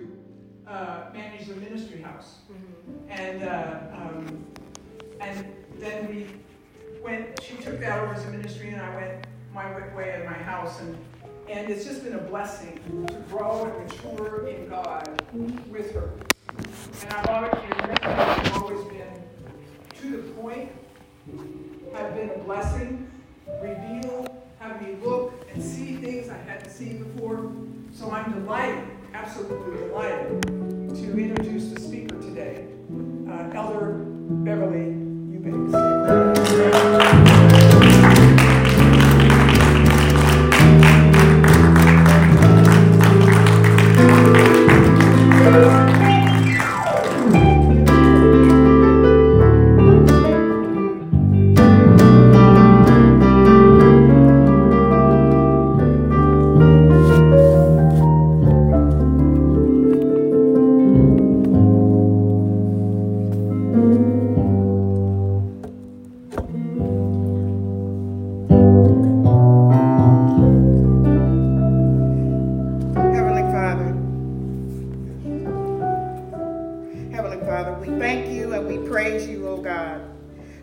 to uh, manage the ministry house. Mm-hmm. And, uh, um, and then we went, she took that over as a ministry, and I went my way in my house. And, and it's just been a blessing to grow and mature in God with her. And I've always, always been to the point, have been a blessing, reveal, have me look and see things I hadn't seen before. So I'm delighted, absolutely delighted, to introduce the speaker today, uh, Elder Beverly Eubanks.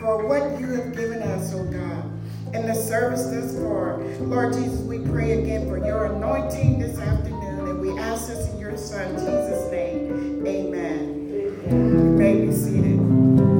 for what you have given us, oh God in the service this far. Lord Jesus, we pray again for your anointing this afternoon, and we ask this in your Son, Jesus' name. Amen. Amen. You may be seated.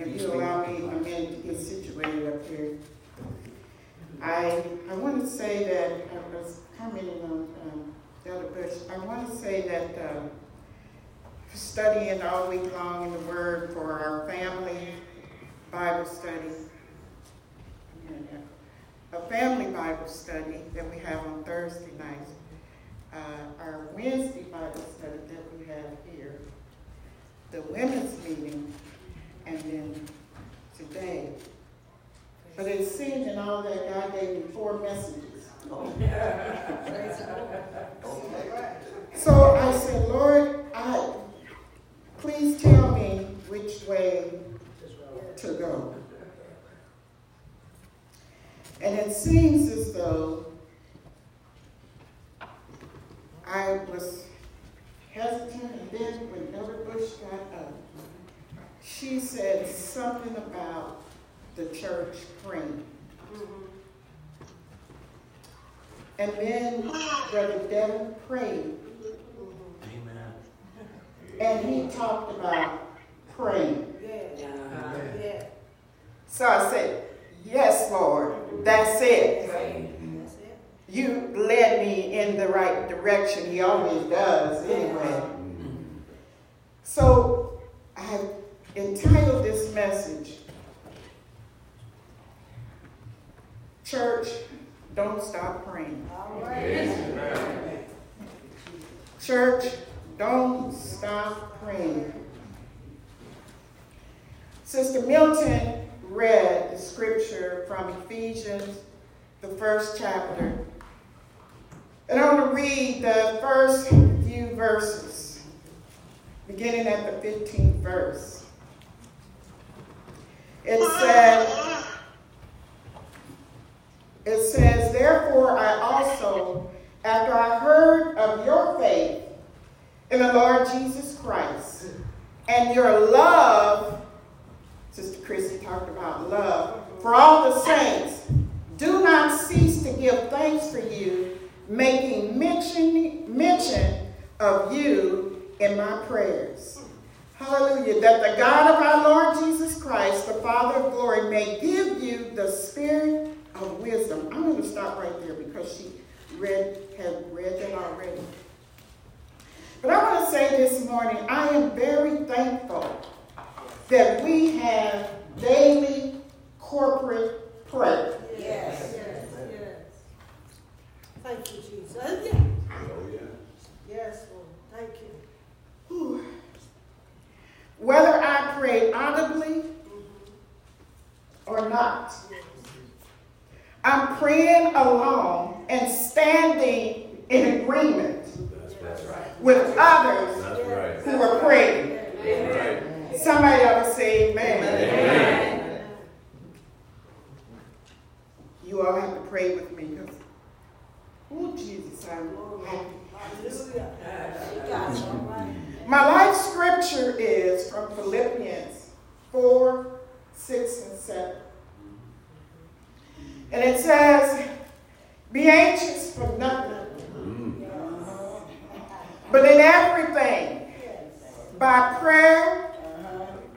If you allow me a minute to get situated up here. I, I want to say that, I was commenting on um, Bush, I want to say that uh, studying all week long in the Word for our family Bible study, a family Bible study that we have on Thursday nights, uh, our Wednesday Bible study that we have here, the women's meeting, and then today. But it seems in all that God gave me four messages. so I said, Lord, I, please tell me which way to go. And it seems as though I was hesitant, and then when Elder Bush got up, she said something about the church praying. Mm-hmm. And then Brother Devin prayed. Amen. And he talked about praying. Yeah. Yeah. So I said, Yes, Lord. That's it. You led me in the right direction. He always does, anyway. So I have entitled this message Church, don't stop praying. Church, don't stop praying. Sister Milton read the scripture from Ephesians, the first chapter. And I want to read the first few verses, beginning at the 15th verse. It said, it says, Therefore I also, after I heard of your faith in the Lord Jesus Christ and your love, Sister Christy talked about love, for all the saints, do not cease to give thanks for you, making mention, mention of you in my prayers. Hallelujah. That the God of our Lord Jesus Christ, the Father of glory, may give you the spirit of wisdom. I'm going to stop right there because she read had read that already. But I want to say this morning, I am very thankful that we have daily corporate prayer. Yes, yes, yes. Thank you, Jesus. Oh, yeah. Yes, Lord. Thank you. Whether I pray audibly mm-hmm. or not, I'm praying along and standing in agreement That's, that's right. with others right. who are praying. Right. Somebody ought to say amen. Amen. You all have to pray with me because, oh, Jesus, I'm happy. Hallelujah. You got it, all right. My life scripture is from Philippians 4, 6, and 7. And it says, Be anxious for nothing, Mm. but in everything, by prayer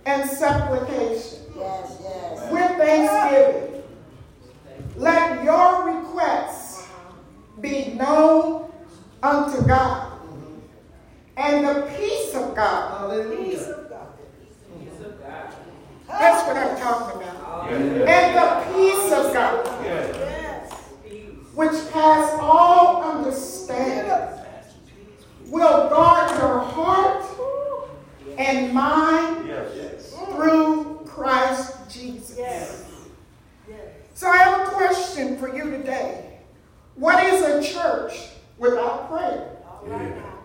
and supplication, Yes, yes. with thanksgiving, let your requests be known unto God. And the peace of God, Peace of God. that's what I'm talking about. And the peace of God, yes. Yes. Which pass all understanding, will guard your heart and mind through Christ Jesus. So I have a question for you today. What is a church without prayer? Now.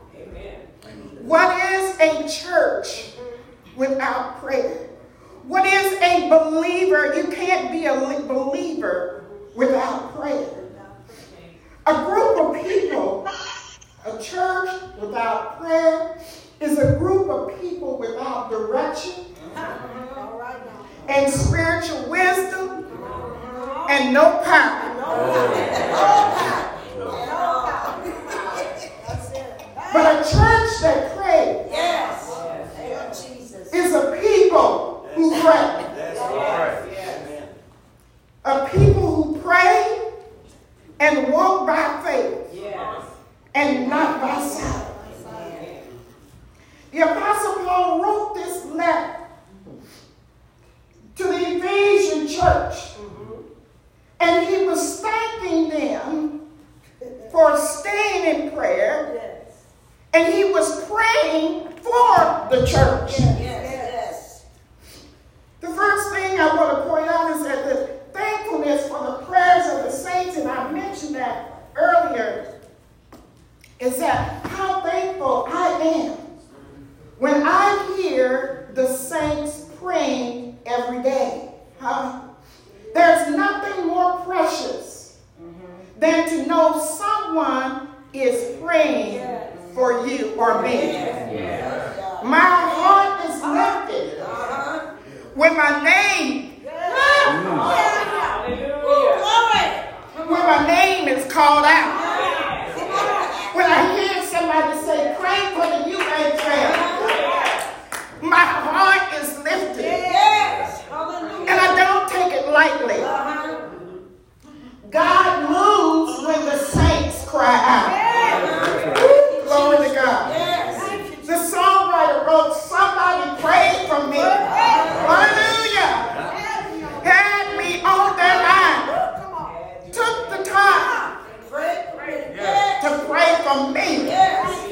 What is a church without prayer? What is a believer? You can't be a believer without prayer. A group of people, a church without prayer, is a group of people without direction All right now. and spiritual wisdom and no power. But a church that prays Yes. Is a people who pray. A people who pray and walk by faith and not by sight. The Apostle Paul wrote this letter to the Ephesian church, mm-hmm. and he was thanking them for staying in prayer, Yes. and he was praying for the church. Yes. Yes. The first thing I want to point out is that the thankfulness for the prayers of the saints, and I mentioned that earlier, is that how thankful I am when I hear the saints praying every day. Huh? There's nothing more precious than to know someone is praying for you or me. My heart is lifted uh-huh. when my name when my name is called out. When I hear somebody say, pray for the Ukraine my heart is lifted. And I don't take it lightly. God moves when the saints cry out. Woo, Glory to God. The songwriter wrote, Somebody prayed for me. Hallelujah. Had me on their mind. Took the time to pray for me. You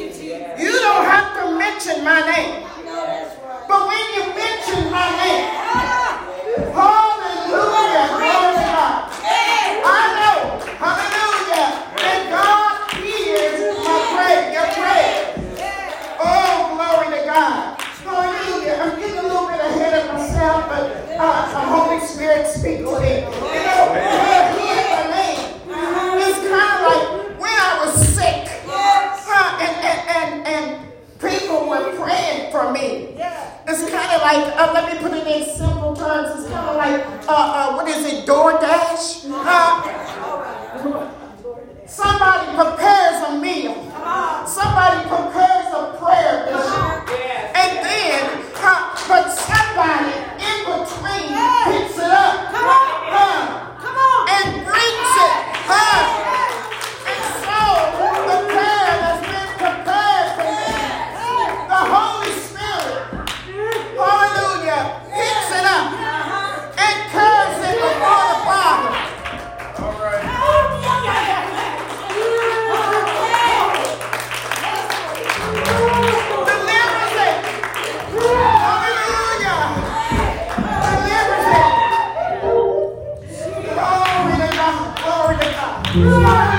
No.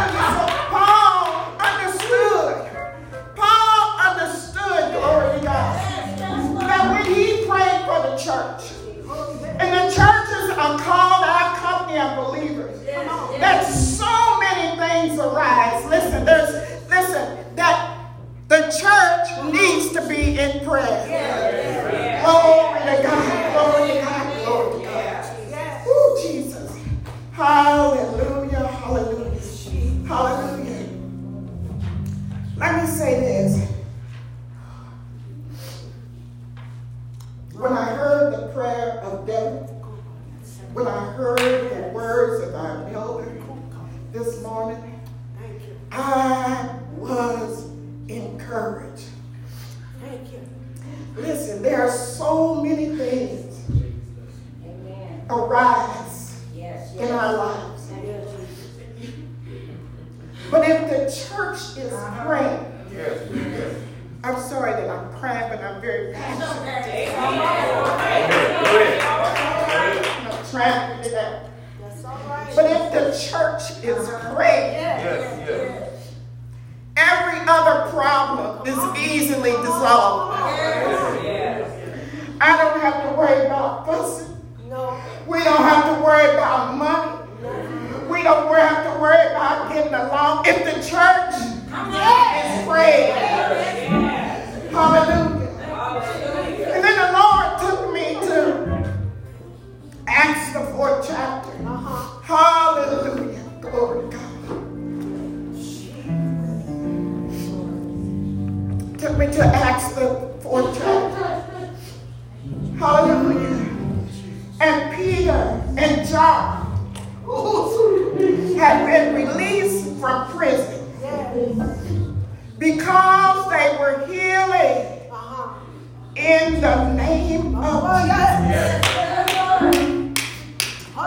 other problem is easily dissolved. I don't have to worry about fussing. We don't have to worry about money. We don't have to worry about getting along. If the church is spread, hallelujah. And then the Lord took me to Acts the fourth chapter. Uh-huh. Hallelujah. Glory to God. took me to Acts, the fourth chapter. Hallelujah. And Peter and John had been released from prison because they were healing in the name of Jesus.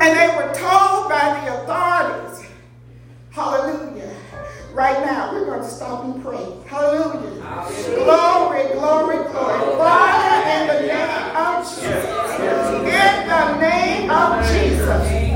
And they were told by the authorities, hallelujah, right now. We're going to stop and pray. Hallelujah. Glory, glory, glory. Father, in the name of Jesus. In the name of Jesus.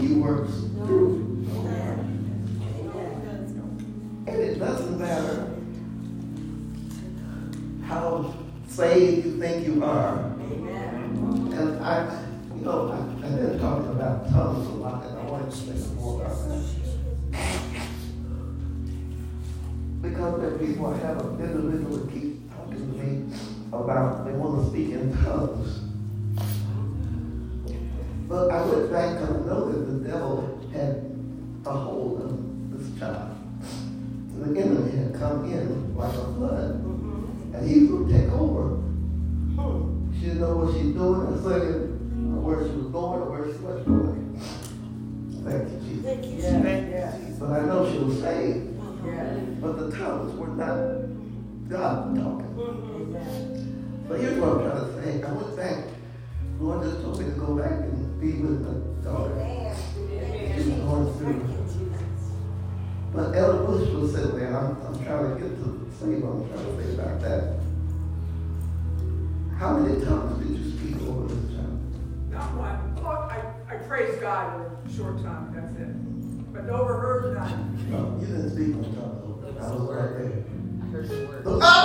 He works. through, And it doesn't matter how saved you think you are. And I, you know, I, I've been talking about tongues a lot, and I want to say some more about that. Because when people have a individual keep talking to me about they want to speak in tongues. and I'm, I'm trying to get to say what I'm trying to say about that. How many times did you speak over this time? Not one. Lord, I, I praise God in a short time, that's it. But overheard none. No, you didn't speak on top of it. I was right there. I heard the word. Oh!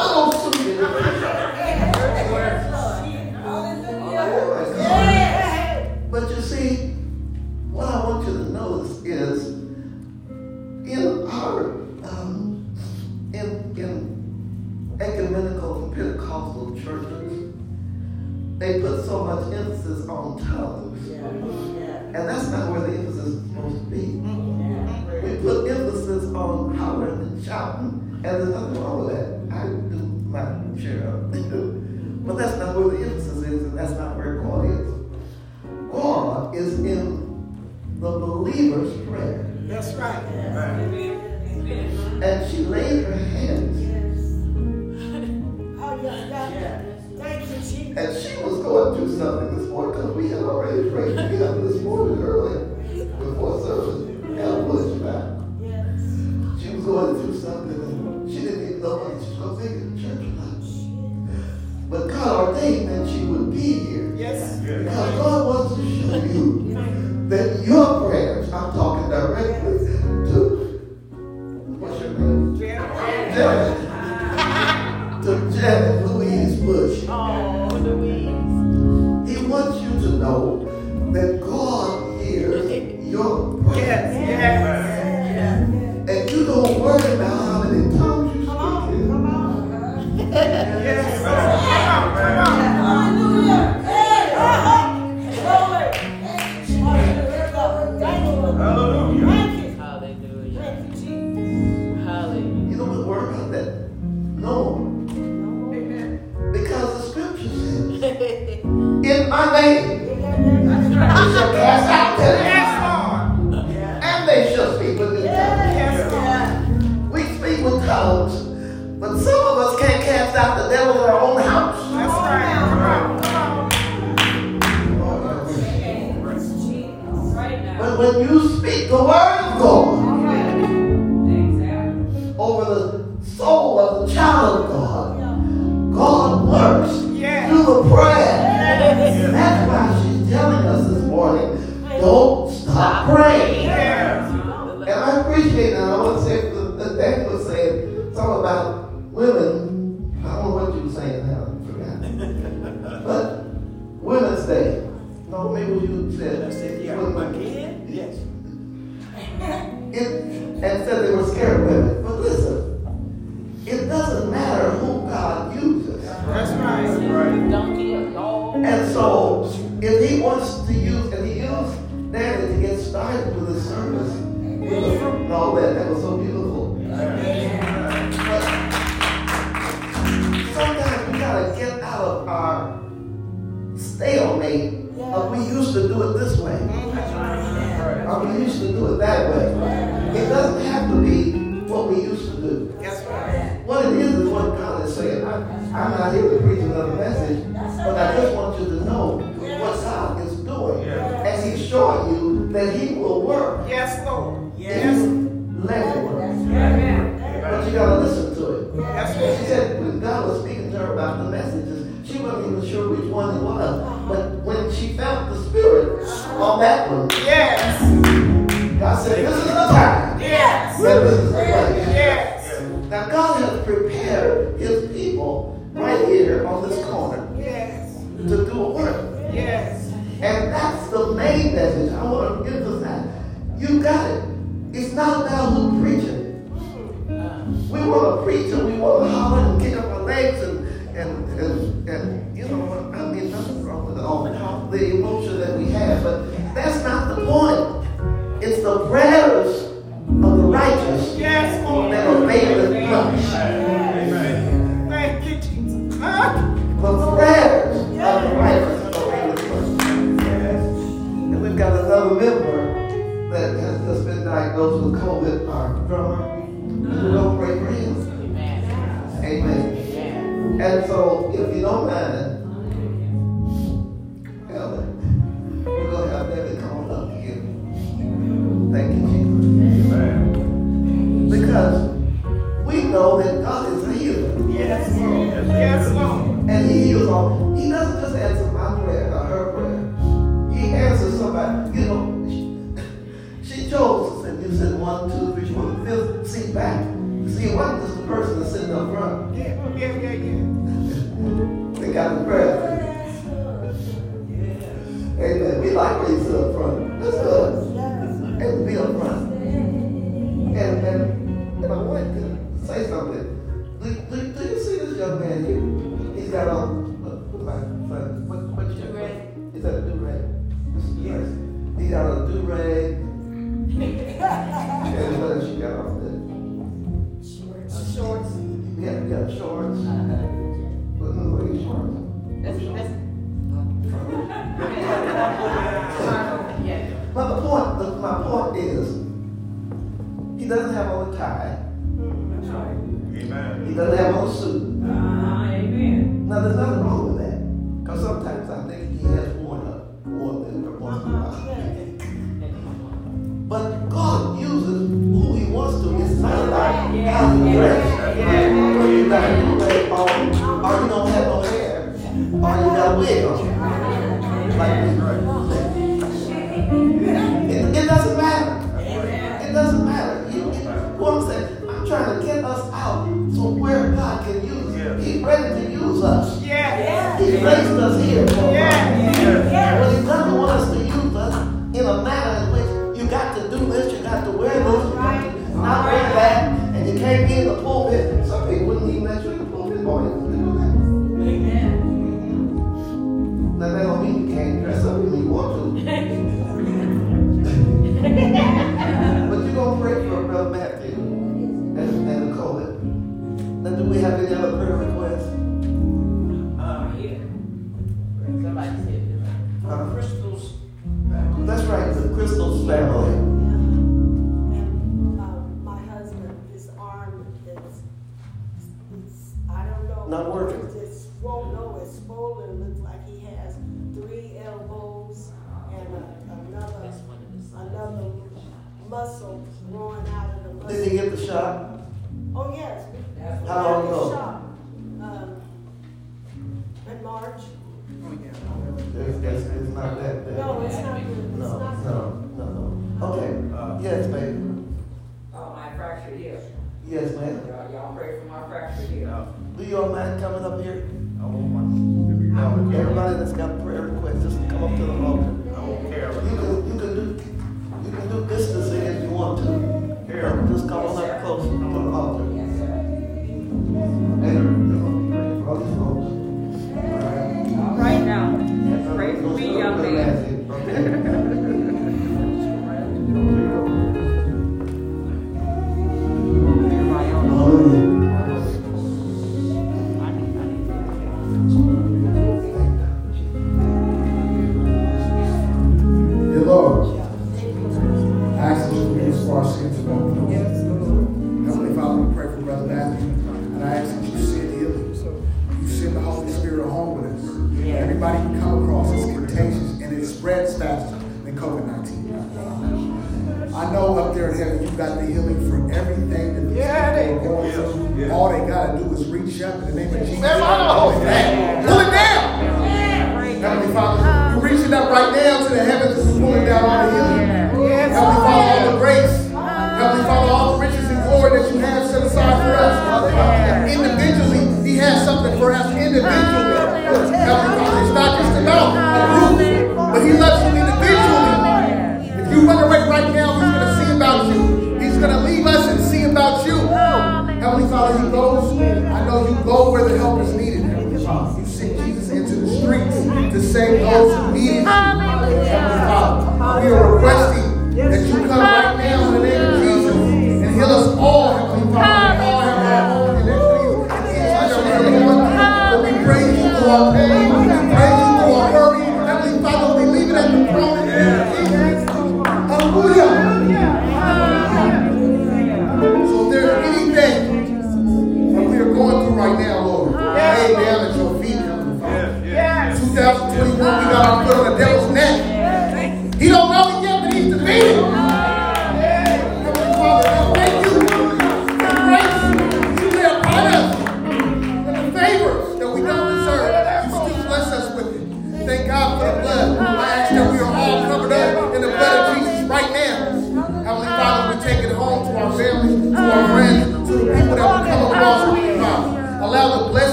Doesn't